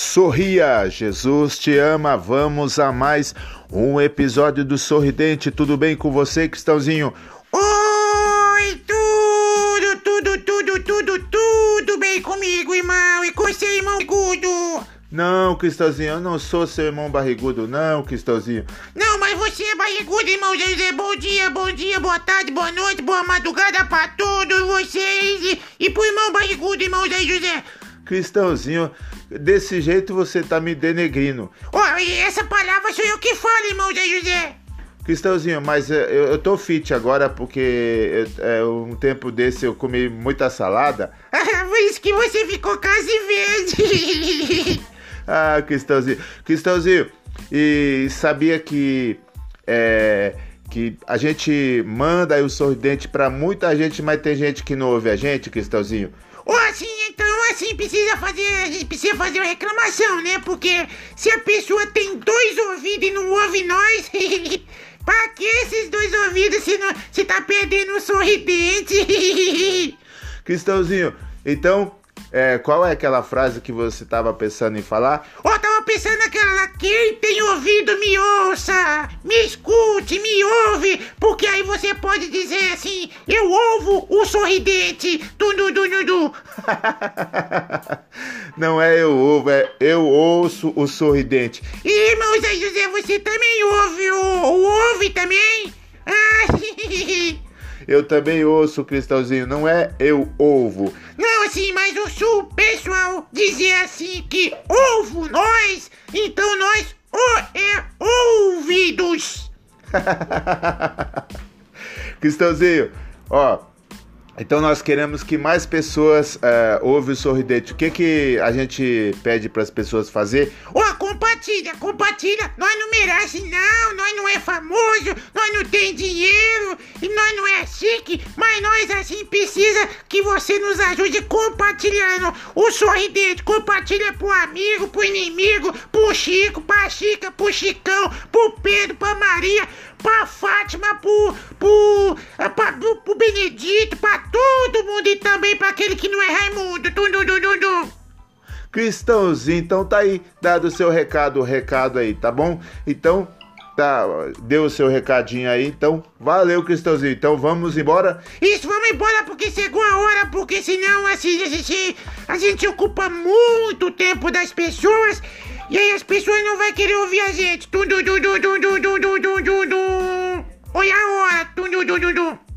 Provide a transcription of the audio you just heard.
Sorria, Jesus te ama. Vamos a mais um episódio do Sorridente. Tudo bem com você, Cristãozinho? Oi, tudo, tudo, tudo, tudo, tudo bem comigo, irmão? E com você, irmão Gudo? Não, Cristãozinho, eu não sou seu irmão barrigudo, não, Cristãozinho. Não, mas você é barrigudo, irmão José. Bom dia, bom dia, boa tarde, boa noite, boa madrugada pra todos vocês. E, e pro irmão barrigudo, irmão Zé José. Cristãozinho, desse jeito você tá me denegrindo. Ó, e essa palavra sou eu que falo, irmão Zé José. Cristãozinho, mas é, eu, eu tô fit agora porque é, um tempo desse eu comi muita salada. Foi isso que você ficou quase verde. Ah, Cristãozinho. Cristãozinho, e sabia que é, que a gente manda o sorridente pra muita gente, mas tem gente que não ouve a gente, Cristãozinho? Ó, assim, então, assim, precisa fazer, precisa fazer uma reclamação, né? Porque se a pessoa tem dois ouvidos e não ouve nós, pra que esses dois ouvidos se, não, se tá perdendo o sorridente? Cristãozinho, então, é, qual é aquela frase que você tava pensando em falar? Ó, tava pensando naquela lá, quem tem ouvido me ouça, me escute, me ouve, porque aí você pode dizer assim, eu ouvo o sorridente, du du du du. Não é eu ouvo, é eu ouço o sorridente. E, irmão Zé José, você também ouve o, o ouve também? Ah, Eu também ouço, Cristãozinho, não é eu ouvo. Não, assim, mas o sul pessoal dizer assim que ouvo nós, então nós o é. Cristãozinho, ó. Então nós queremos que mais pessoas é, ouvem o sorridente. O que, que a gente pede para as pessoas fazer? Ó, compartilha, compartilha. Nós não merece não, nós não é famoso, nós não tem dinheiro e nós não é chique, mas nós assim precisa que você nos ajude compartilhando o sorridente. Compartilha pro amigo, pro inimigo, pro Chico, pra Chica, pro Chicão, pro Pedro, pra Maria, pra Fátima, pro, pro, pra, pro, pro Benedito, pra todo mundo e também pra aquele que não é Raimundo. Tum, tum, tum, tum, tum. Cristãozinho, então tá aí, dado o seu recado, o recado aí, tá bom? Então, tá, deu o seu recadinho aí, então, valeu, Cristãozinho. Então vamos embora. Isso, vamos embora porque chegou a hora, porque senão assim, a gente, a gente ocupa muito tempo das pessoas e aí as pessoas não vão querer ouvir a gente. Tum, tum, tum, tum, tum, tum, tum, tum, tum, tum. Olha a hora. Tum, tum, tum, tum, tum.